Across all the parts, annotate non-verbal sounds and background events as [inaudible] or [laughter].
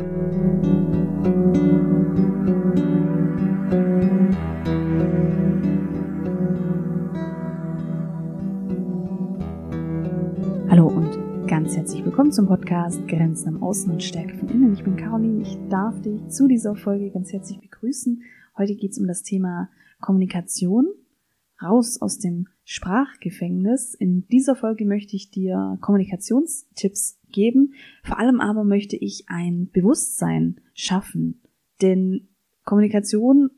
Hallo und ganz herzlich willkommen zum Podcast Grenzen am Außen und Stärke von Innen. Ich bin Caroline, ich darf dich zu dieser Folge ganz herzlich begrüßen. Heute geht es um das Thema Kommunikation, raus aus dem Sprachgefängnis. In dieser Folge möchte ich dir Kommunikationstipps geben. Vor allem aber möchte ich ein Bewusstsein schaffen, denn Kommunikation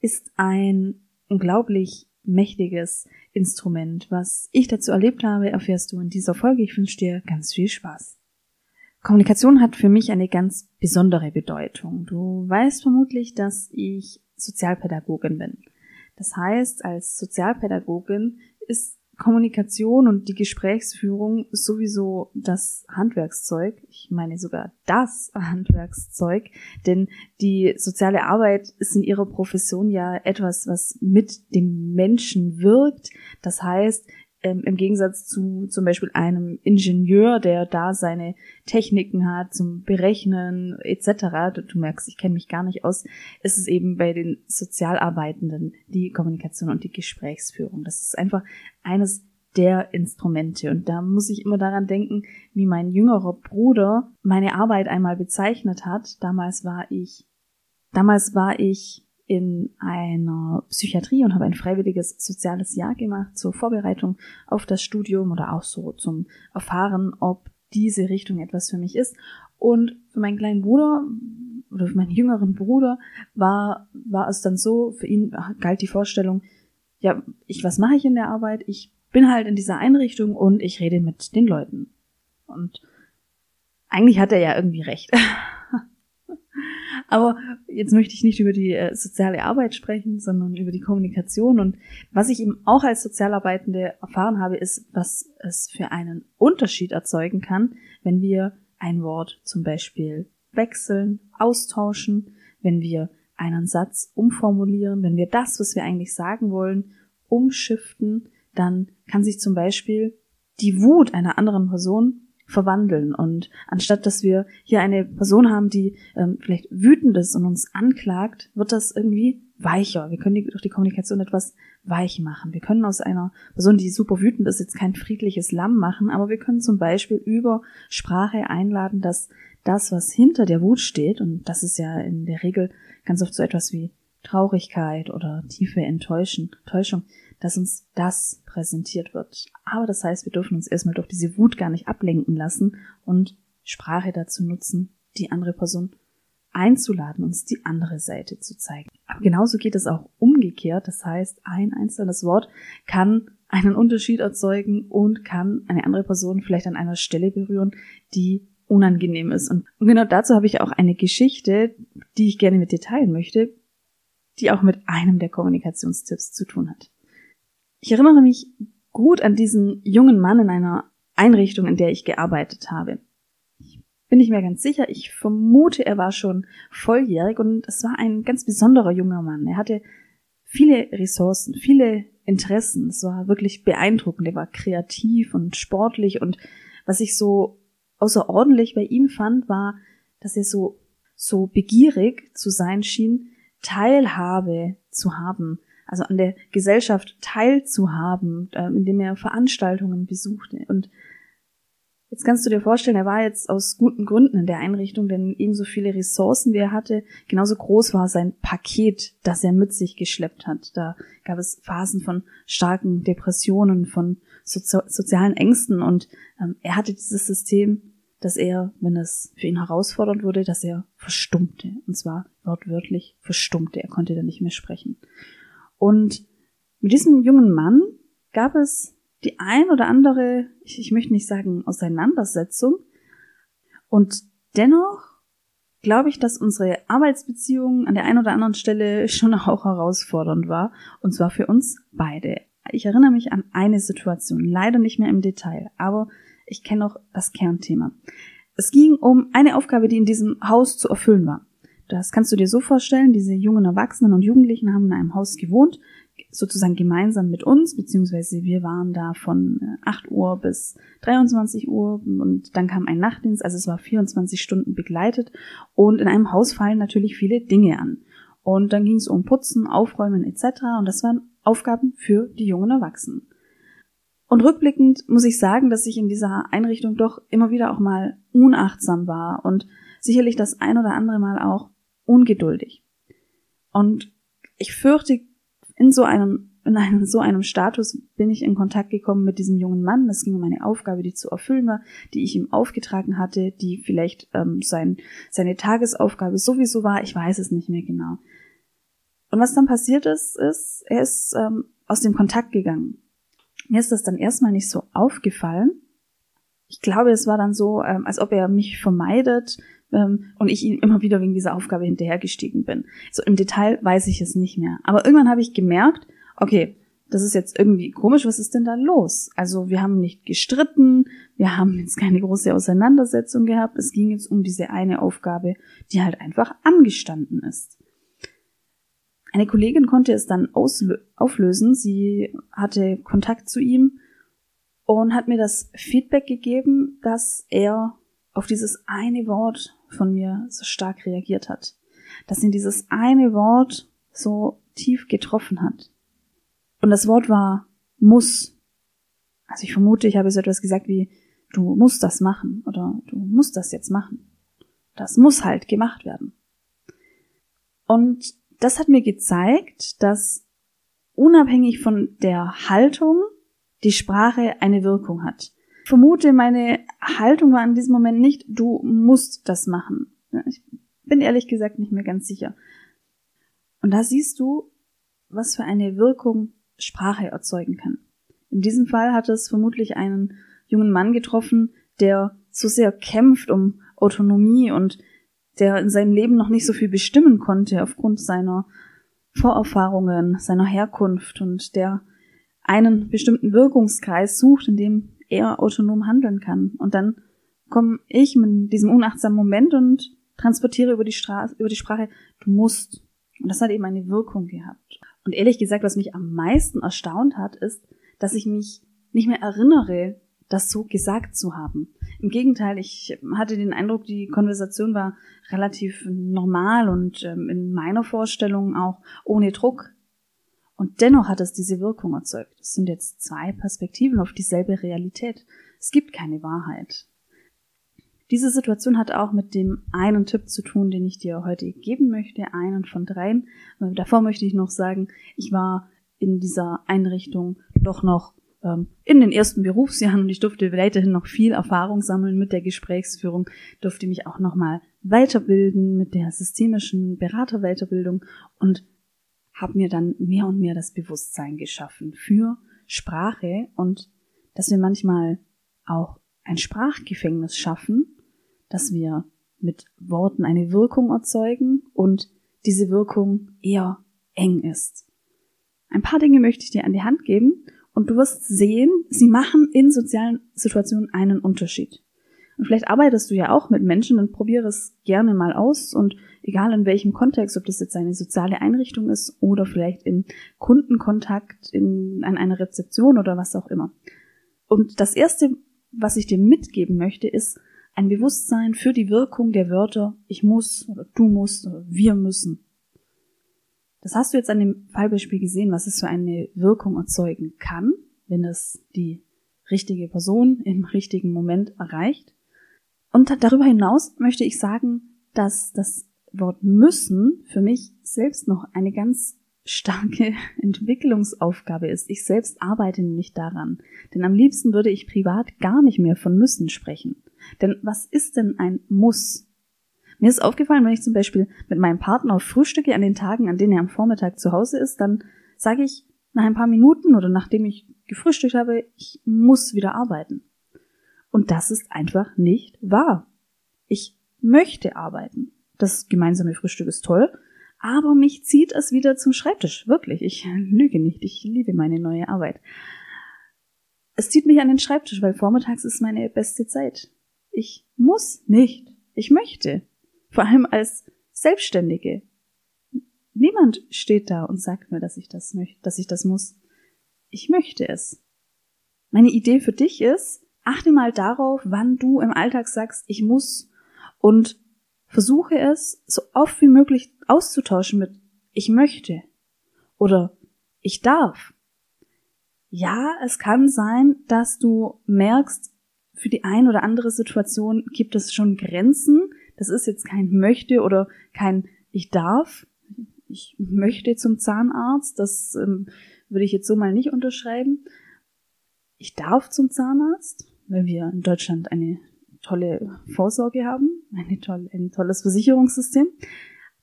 ist ein unglaublich mächtiges Instrument. Was ich dazu erlebt habe, erfährst du in dieser Folge. Ich wünsche dir ganz viel Spaß. Kommunikation hat für mich eine ganz besondere Bedeutung. Du weißt vermutlich, dass ich Sozialpädagogin bin. Das heißt, als Sozialpädagogin ist Kommunikation und die Gesprächsführung sowieso das Handwerkszeug. Ich meine sogar das [laughs] Handwerkszeug, denn die soziale Arbeit ist in ihrer Profession ja etwas, was mit dem Menschen wirkt. Das heißt, ähm, im Gegensatz zu zum Beispiel einem Ingenieur, der da seine Techniken hat zum Berechnen etc. Du, du merkst, ich kenne mich gar nicht aus. Ist es eben bei den Sozialarbeitenden die Kommunikation und die Gesprächsführung. Das ist einfach eines der Instrumente. Und da muss ich immer daran denken, wie mein jüngerer Bruder meine Arbeit einmal bezeichnet hat. Damals war ich, damals war ich in einer Psychiatrie und habe ein freiwilliges soziales Jahr gemacht zur Vorbereitung auf das Studium oder auch so zum Erfahren, ob diese Richtung etwas für mich ist. Und für meinen kleinen Bruder oder für meinen jüngeren Bruder war, war es dann so, für ihn galt die Vorstellung, ja, ich, was mache ich in der Arbeit? Ich bin halt in dieser Einrichtung und ich rede mit den Leuten. Und eigentlich hat er ja irgendwie recht. [laughs] Aber jetzt möchte ich nicht über die äh, soziale Arbeit sprechen, sondern über die Kommunikation. Und was ich eben auch als Sozialarbeitende erfahren habe, ist, was es für einen Unterschied erzeugen kann, wenn wir ein Wort zum Beispiel wechseln, austauschen, wenn wir einen Satz umformulieren, wenn wir das, was wir eigentlich sagen wollen, umschiften, dann kann sich zum Beispiel die Wut einer anderen Person verwandeln. Und anstatt dass wir hier eine Person haben, die ähm, vielleicht wütend ist und uns anklagt, wird das irgendwie weicher. Wir können die, durch die Kommunikation etwas weich machen. Wir können aus einer Person, die super wütend ist, jetzt kein friedliches Lamm machen, aber wir können zum Beispiel über Sprache einladen, dass das, was hinter der Wut steht, und das ist ja in der Regel ganz oft so etwas wie Traurigkeit oder tiefe Enttäuschung, Täuschung, dass uns das präsentiert wird. Aber das heißt, wir dürfen uns erstmal durch diese Wut gar nicht ablenken lassen und Sprache dazu nutzen, die andere Person einzuladen, uns die andere Seite zu zeigen. Aber genauso geht es auch umgekehrt. Das heißt, ein einzelnes Wort kann einen Unterschied erzeugen und kann eine andere Person vielleicht an einer Stelle berühren, die unangenehm ist. Und genau dazu habe ich auch eine Geschichte, die ich gerne mit dir teilen möchte, die auch mit einem der Kommunikationstipps zu tun hat. Ich erinnere mich gut an diesen jungen Mann in einer Einrichtung, in der ich gearbeitet habe. Ich bin nicht mehr ganz sicher. Ich vermute, er war schon volljährig und es war ein ganz besonderer junger Mann. Er hatte viele Ressourcen, viele Interessen. Es war wirklich beeindruckend. Er war kreativ und sportlich und was ich so außerordentlich bei ihm fand, war, dass er so, so begierig zu sein schien, Teilhabe zu haben also an der Gesellschaft teilzuhaben, äh, indem er Veranstaltungen besuchte. Und jetzt kannst du dir vorstellen, er war jetzt aus guten Gründen in der Einrichtung, denn ebenso viele Ressourcen wie er hatte, genauso groß war sein Paket, das er mit sich geschleppt hat. Da gab es Phasen von starken Depressionen, von Sozi sozialen Ängsten und ähm, er hatte dieses System, dass er, wenn es für ihn herausfordernd wurde, dass er verstummte. Und zwar wortwörtlich verstummte. Er konnte dann nicht mehr sprechen. Und mit diesem jungen Mann gab es die ein oder andere, ich, ich möchte nicht sagen Auseinandersetzung. Und dennoch glaube ich, dass unsere Arbeitsbeziehung an der einen oder anderen Stelle schon auch herausfordernd war. Und zwar für uns beide. Ich erinnere mich an eine Situation, leider nicht mehr im Detail, aber ich kenne noch das Kernthema. Es ging um eine Aufgabe, die in diesem Haus zu erfüllen war. Das kannst du dir so vorstellen, diese jungen Erwachsenen und Jugendlichen haben in einem Haus gewohnt. sozusagen gemeinsam mit uns, beziehungsweise wir waren da von 8 äh, Uhr bis 23 Uhr und dann kam ein Nachtdienst, also es war 24 Stunden begleitet und in einem Haus fallen natürlich viele Dinge an. Und dann ging es um Putzen, Aufräumen etc. Und das waren Aufgaben für die jungen Erwachsenen. Und rückblickend muss ich sagen, dass ich in dieser Einrichtung doch immer wieder auch mal unachtsam war und sicherlich das ein oder andere Mal auch ungeduldig. Und ich fürchte, in so einem in einem, so einem Status bin ich in Kontakt gekommen mit diesem jungen Mann. Es ging um eine Aufgabe, die zu erfüllen war, die ich ihm aufgetragen hatte, die vielleicht ähm, sein, seine Tagesaufgabe sowieso war. Ich weiß es nicht mehr genau. Und was dann passiert ist, ist, er ist ähm, aus dem Kontakt gegangen. Mir ist das dann erstmal nicht so aufgefallen. Ich glaube, es war dann so, ähm, als ob er mich vermeidet, ähm, und ich ihm immer wieder wegen dieser Aufgabe hinterhergestiegen bin. So im Detail weiß ich es nicht mehr. Aber irgendwann habe ich gemerkt, okay, das ist jetzt irgendwie komisch, was ist denn da los? Also wir haben nicht gestritten, wir haben jetzt keine große Auseinandersetzung gehabt, es ging jetzt um diese eine Aufgabe, die halt einfach angestanden ist. Eine Kollegin konnte es dann auflösen, sie hatte Kontakt zu ihm und hat mir das Feedback gegeben, dass er auf dieses eine Wort von mir so stark reagiert hat. Dass ihn dieses eine Wort so tief getroffen hat. Und das Wort war muss. Also ich vermute, ich habe so etwas gesagt wie, du musst das machen oder du musst das jetzt machen. Das muss halt gemacht werden. Und das hat mir gezeigt, dass unabhängig von der Haltung die Sprache eine Wirkung hat vermute, meine Haltung war in diesem Moment nicht, du musst das machen. Ich bin ehrlich gesagt nicht mehr ganz sicher. Und da siehst du, was für eine Wirkung Sprache erzeugen kann. In diesem Fall hat es vermutlich einen jungen Mann getroffen, der so sehr kämpft um Autonomie und der in seinem Leben noch nicht so viel bestimmen konnte aufgrund seiner Vorerfahrungen, seiner Herkunft und der einen bestimmten Wirkungskreis sucht, in dem er autonom handeln kann. Und dann komme ich mit diesem unachtsamen Moment und transportiere über die Straße, über die Sprache, du musst. Und das hat eben eine Wirkung gehabt. Und ehrlich gesagt, was mich am meisten erstaunt hat, ist, dass ich mich nicht mehr erinnere, das so gesagt zu haben. Im Gegenteil, ich hatte den Eindruck, die Konversation war relativ normal und ähm, in meiner Vorstellung auch ohne Druck. Und dennoch hat es diese Wirkung erzeugt. Es sind jetzt zwei Perspektiven auf dieselbe Realität. Es gibt keine Wahrheit. Diese Situation hat auch mit dem einen Tipp zu tun, den ich dir heute geben möchte, einen von dreien. Davor möchte ich noch sagen, ich war in dieser Einrichtung doch noch ähm, in den ersten Berufsjahren und ich durfte weiterhin noch viel Erfahrung sammeln mit der Gesprächsführung, durfte mich auch nochmal weiterbilden mit der systemischen Beraterweiterbildung und habe mir dann mehr und mehr das Bewusstsein geschaffen für Sprache und dass wir manchmal auch ein Sprachgefängnis schaffen, dass wir mit Worten eine Wirkung erzeugen und diese Wirkung eher eng ist. Ein paar Dinge möchte ich dir an die Hand geben und du wirst sehen, sie machen in sozialen Situationen einen Unterschied. Und vielleicht arbeitest du ja auch mit Menschen, dann probiere es gerne mal aus und egal in welchem Kontext, ob das jetzt eine soziale Einrichtung ist oder vielleicht im Kundenkontakt, in, an einer Rezeption oder was auch immer. Und das erste, was ich dir mitgeben möchte, ist ein Bewusstsein für die Wirkung der Wörter ich muss oder du musst oder wir müssen. Das hast du jetzt an dem Fallbeispiel gesehen, was es für eine Wirkung erzeugen kann, wenn es die richtige Person im richtigen Moment erreicht. Und darüber hinaus möchte ich sagen, dass das Wort müssen für mich selbst noch eine ganz starke [laughs] Entwicklungsaufgabe ist. Ich selbst arbeite nicht daran. Denn am liebsten würde ich privat gar nicht mehr von müssen sprechen. Denn was ist denn ein Muss? Mir ist aufgefallen, wenn ich zum Beispiel mit meinem Partner frühstücke an den Tagen, an denen er am Vormittag zu Hause ist, dann sage ich nach ein paar Minuten oder nachdem ich gefrühstückt habe, ich muss wieder arbeiten. Und das ist einfach nicht wahr. Ich möchte arbeiten. Das gemeinsame Frühstück ist toll, aber mich zieht es wieder zum Schreibtisch. Wirklich, ich [laughs] lüge nicht. Ich liebe meine neue Arbeit. Es zieht mich an den Schreibtisch, weil vormittags ist meine beste Zeit. Ich muss nicht. Ich möchte. Vor allem als Selbstständige. Niemand steht da und sagt mir, dass ich das möchte, dass ich das muss. Ich möchte es. Meine Idee für dich ist, achte mal darauf, wann du im Alltag sagst, ich muss und versuche es so oft wie möglich auszutauschen mit ich möchte oder ich darf. Ja, es kann sein, dass du merkst, für die ein oder andere Situation gibt es schon Grenzen. Das ist jetzt kein möchte oder kein ich darf. Ich möchte zum Zahnarzt. Das ähm, würde ich jetzt so mal nicht unterschreiben. Ich darf zum Zahnarzt, weil wir in Deutschland eine tolle Vorsorge haben, eine tolle, ein tolles Versicherungssystem.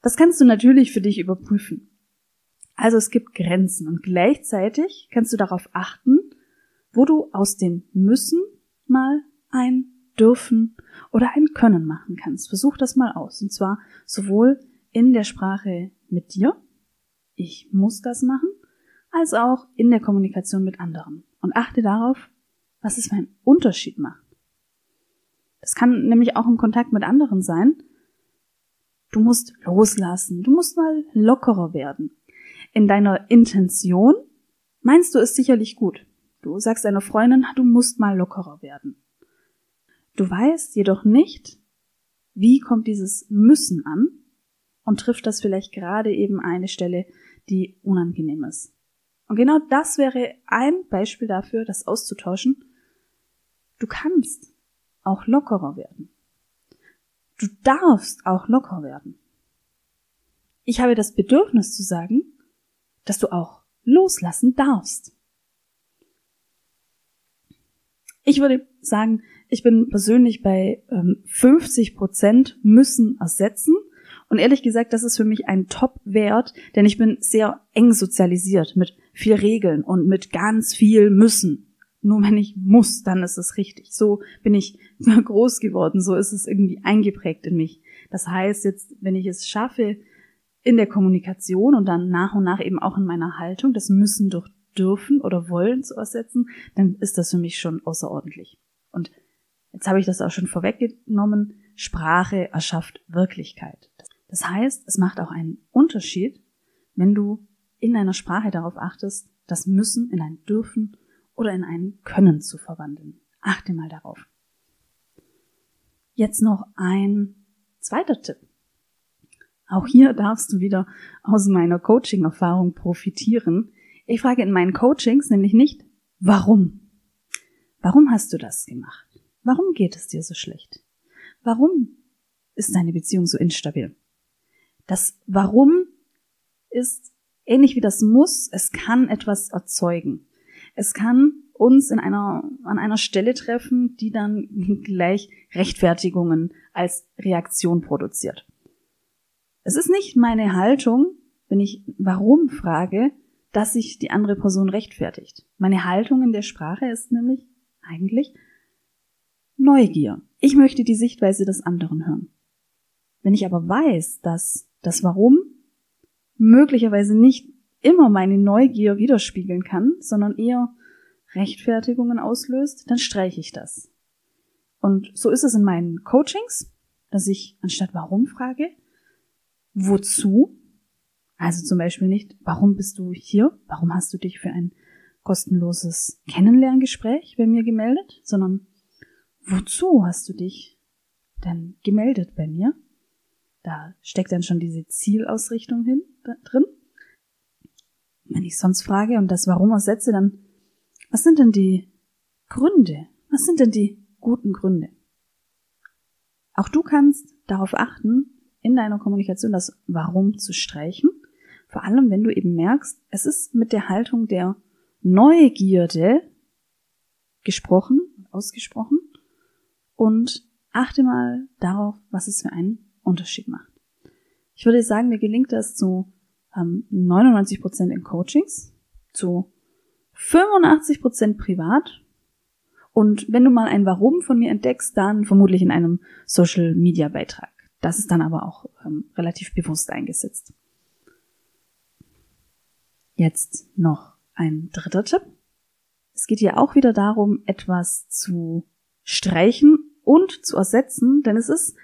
Das kannst du natürlich für dich überprüfen. Also es gibt Grenzen und gleichzeitig kannst du darauf achten, wo du aus dem müssen mal ein dürfen oder ein können machen kannst. Versuch das mal aus. Und zwar sowohl in der Sprache mit dir, ich muss das machen, als auch in der Kommunikation mit anderen. Und achte darauf, was es einen Unterschied macht. Das kann nämlich auch im Kontakt mit anderen sein. Du musst loslassen, du musst mal lockerer werden. In deiner Intention meinst du es sicherlich gut. Du sagst deiner Freundin, du musst mal lockerer werden. Du weißt jedoch nicht, wie kommt dieses müssen an und trifft das vielleicht gerade eben eine Stelle, die unangenehm ist. Und genau das wäre ein Beispiel dafür, das auszutauschen. Du kannst auch lockerer werden. Du darfst auch locker werden. Ich habe das Bedürfnis zu sagen, dass du auch loslassen darfst. Ich würde sagen, ich bin persönlich bei ähm, 50 Prozent müssen ersetzen. Und ehrlich gesagt, das ist für mich ein Top-Wert, denn ich bin sehr eng sozialisiert mit viel Regeln und mit ganz viel müssen. Nur wenn ich muss, dann ist es richtig. So bin ich [laughs] groß geworden, so ist es irgendwie eingeprägt in mich. Das heißt jetzt, wenn ich es schaffe, in der Kommunikation und dann nach und nach eben auch in meiner Haltung, das müssen durch dürfen oder wollen zu ersetzen, dann ist das für mich schon außerordentlich. Und jetzt habe ich das auch schon vorweggenommen, Sprache erschafft Wirklichkeit. Das heißt, es macht auch einen Unterschied, wenn du in deiner Sprache darauf achtest, das müssen in ein dürfen oder in ein können zu verwandeln. Achte mal darauf. Jetzt noch ein zweiter Tipp. Auch hier darfst du wieder aus meiner Coaching-Erfahrung profitieren. Ich frage in meinen Coachings nämlich nicht, warum? Warum hast du das gemacht? Warum geht es dir so schlecht? Warum ist deine Beziehung so instabil? Das Warum ist ähnlich wie das Muss, es kann etwas erzeugen. Es kann uns in einer, an einer Stelle treffen, die dann [laughs] gleich Rechtfertigungen als Reaktion produziert. Es ist nicht meine Haltung, wenn ich warum frage, dass sich die andere Person rechtfertigt. Meine Haltung in der Sprache ist nämlich eigentlich Neugier. Ich möchte die Sichtweise des anderen hören. Wenn ich aber weiß, dass das Warum möglicherweise nicht immer meine Neugier widerspiegeln kann, sondern eher Rechtfertigungen auslöst, dann streiche ich das. Und so ist es in meinen Coachings, dass ich anstatt warum frage, wozu? Also zum Beispiel nicht, warum bist du hier? Warum hast du dich für ein kostenloses Kennenlerngespräch bei mir gemeldet? Sondern wozu hast du dich denn gemeldet bei mir? Da steckt dann schon diese Zielausrichtung hin, drin. Wenn ich sonst frage und das Warum ersetze, dann was sind denn die Gründe? Was sind denn die guten Gründe? Auch du kannst darauf achten, in deiner Kommunikation das Warum zu streichen. Vor allem, wenn du eben merkst, es ist mit der Haltung der Neugierde gesprochen, ausgesprochen und achte mal darauf, was es für einen Unterschied macht. Ich würde sagen, mir gelingt das zu ähm, 99 Prozent in Coachings, zu 85 Prozent privat und wenn du mal ein Warum von mir entdeckst, dann vermutlich in einem Social Media Beitrag. Das ist dann aber auch ähm, relativ bewusst eingesetzt. Jetzt noch ein dritter Tipp. Es geht hier auch wieder darum, etwas zu streichen und zu ersetzen, denn es ist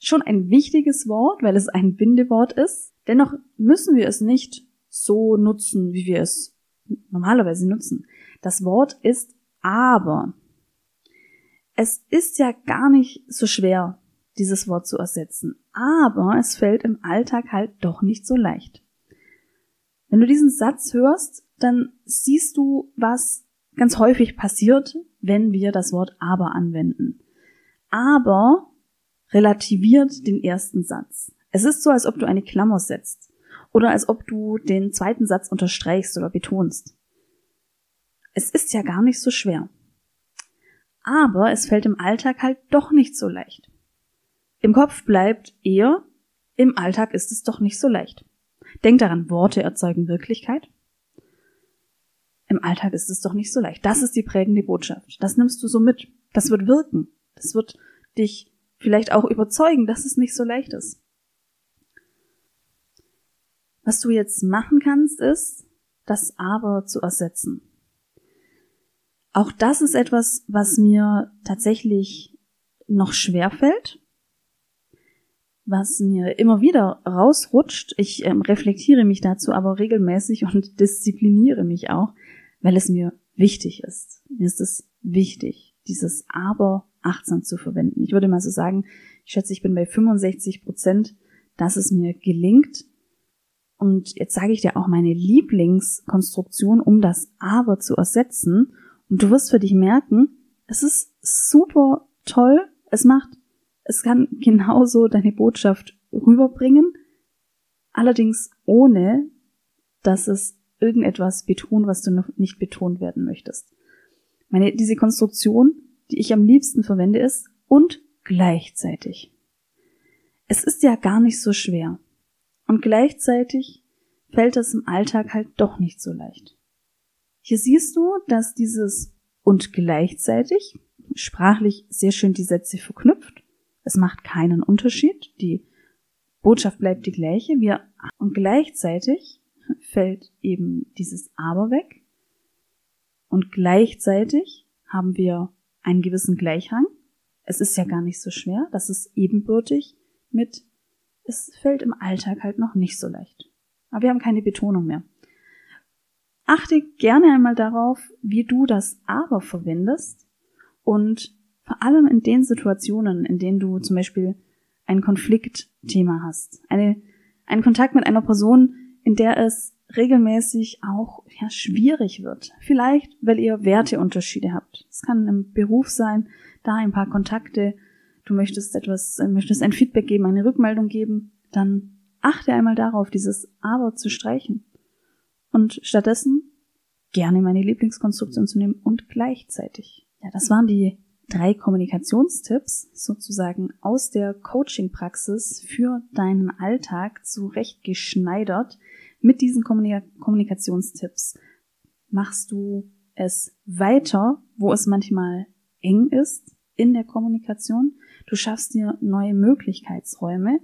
schon ein wichtiges Wort, weil es ein Bindewort ist. Dennoch müssen wir es nicht so nutzen, wie wir es normalerweise nutzen. Das Wort ist aber. Es ist ja gar nicht so schwer, dieses Wort zu ersetzen, aber es fällt im Alltag halt doch nicht so leicht. Wenn du diesen Satz hörst, dann siehst du, was ganz häufig passiert, wenn wir das Wort aber anwenden. Aber relativiert den ersten Satz. Es ist so, als ob du eine Klammer setzt oder als ob du den zweiten Satz unterstreichst oder betonst. Es ist ja gar nicht so schwer. Aber es fällt im Alltag halt doch nicht so leicht. Im Kopf bleibt eher, im Alltag ist es doch nicht so leicht. Denk daran, Worte erzeugen Wirklichkeit. Im Alltag ist es doch nicht so leicht. Das ist die prägende Botschaft. Das nimmst du so mit. Das wird wirken. Das wird dich vielleicht auch überzeugen, dass es nicht so leicht ist. Was du jetzt machen kannst, ist, das aber zu ersetzen. Auch das ist etwas, was mir tatsächlich noch schwer fällt, was mir immer wieder rausrutscht. Ich ähm, reflektiere mich dazu aber regelmäßig und [laughs] diszipliniere mich auch, weil es mir wichtig ist. Mir ist es wichtig, dieses aber achtsam zu verwenden. Ich würde mal so sagen, ich schätze, ich bin bei 65 Prozent, dass es mir gelingt. Und jetzt sage ich dir auch meine Lieblingskonstruktion, um das aber zu ersetzen. Und du wirst für dich merken, es ist super toll. Es macht, es kann [laughs] genauso deine Botschaft rüberbringen. Allerdings ohne, dass es irgendetwas betont, was du noch nicht betont werden möchtest. Meine, diese Konstruktion, die ich am liebsten verwende, ist und gleichzeitig. Es ist ja gar nicht so schwer. Und gleichzeitig fällt es im Alltag halt doch nicht so leicht. Hier siehst du, dass dieses und gleichzeitig sprachlich sehr schön die Sätze verknüpft. Es macht keinen Unterschied. Die Botschaft bleibt die gleiche. Wir, und gleichzeitig fällt eben dieses aber weg. Und gleichzeitig haben wir einen gewissen Gleichrang. Es ist ja gar nicht so schwer. Das ist ebenbürtig mit, es fällt im Alltag halt noch nicht so leicht. Aber wir haben keine Betonung mehr. Achte gerne einmal darauf, wie du das aber verwendest und vor allem in den Situationen, in denen du zum Beispiel ein Konfliktthema hast, eine, einen Kontakt mit einer Person, in der es regelmäßig auch ja, schwierig wird. Vielleicht, weil ihr Werteunterschiede habt. Es kann im Beruf sein, da ein paar Kontakte, du möchtest etwas, möchtest ein Feedback geben, eine Rückmeldung geben, dann achte einmal darauf, dieses Aber zu streichen und stattdessen gerne meine Lieblingskonstruktion zu nehmen und gleichzeitig. Ja, das waren die drei Kommunikationstipps sozusagen aus der Coaching-Praxis für deinen Alltag zurechtgeschneidert. Mit diesen Kommunikationstipps machst du es weiter, wo es manchmal eng ist in der Kommunikation. Du schaffst dir neue Möglichkeitsräume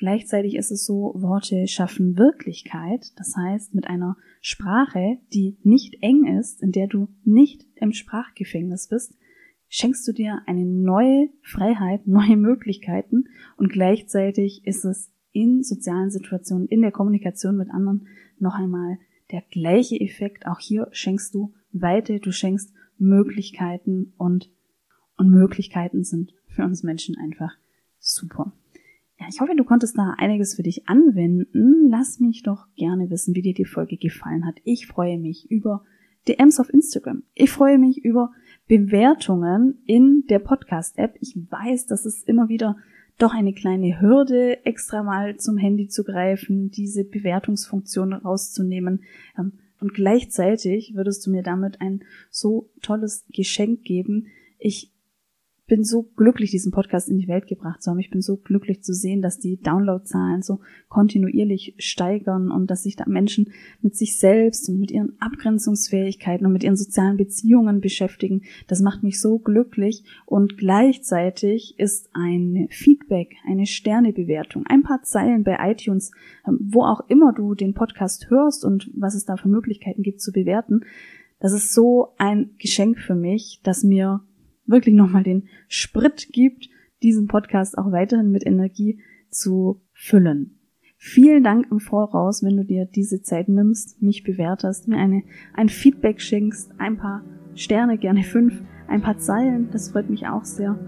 Gleichzeitig ist es so, Worte schaffen Wirklichkeit. Das heißt, mit einer Sprache, die nicht eng ist, in der du nicht im Sprachgefängnis bist, schenkst du dir eine neue Freiheit, neue Möglichkeiten und gleichzeitig ist es in sozialen Situationen, in der Kommunikation mit anderen noch einmal der gleiche Effekt. Auch hier schenkst du Weite, du schenkst Möglichkeiten und, und Möglichkeiten sind für uns Menschen einfach super. Ja, ich hoffe, du konntest da einiges für dich anwenden. Lass mich doch gerne wissen, wie dir die Folge gefallen hat. Ich freue mich über DMs auf Instagram. Ich freue mich über Bewertungen in der Podcast-App. Ich weiß, dass es immer wieder doch eine kleine Hürde, extra mal zum Handy zu greifen, diese Bewertungsfunktion rauszunehmen. Ähm, und gleichzeitig würdest du mir damit ein so tolles Geschenk geben. Ich bin so glücklich, diesen Podcast in die Welt gebracht zu haben. Ich bin so glücklich zu sehen, dass die Downloadzahlen so kontinuierlich steigern und dass sich da Menschen mit sich selbst und mit ihren Abgrenzungsfähigkeiten und mit ihren sozialen Beziehungen beschäftigen. Das macht mich so glücklich und gleichzeitig ist ein Feedback, eine Sternebewertung, ein paar Zeilen bei iTunes, ähm, wo auch immer du den Podcast hörst und was es da für Möglichkeiten gibt zu bewerten. Das ist so ein Geschenk für mich, dass mir wirklich nochmal den Sprit gibt, diesen Podcast auch weiterhin mit Energie zu füllen. Vielen Dank im Voraus, wenn du dir diese Zeit nimmst, mich bewertest, mir eine, ein Feedback schenkst, ein paar Sterne, gerne fünf, ein paar Zeilen, das freut mich auch sehr.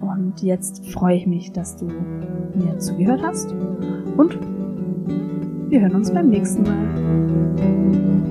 Und jetzt freue ich mich, dass du mir zugehört hast und wir hören uns beim nächsten Mal.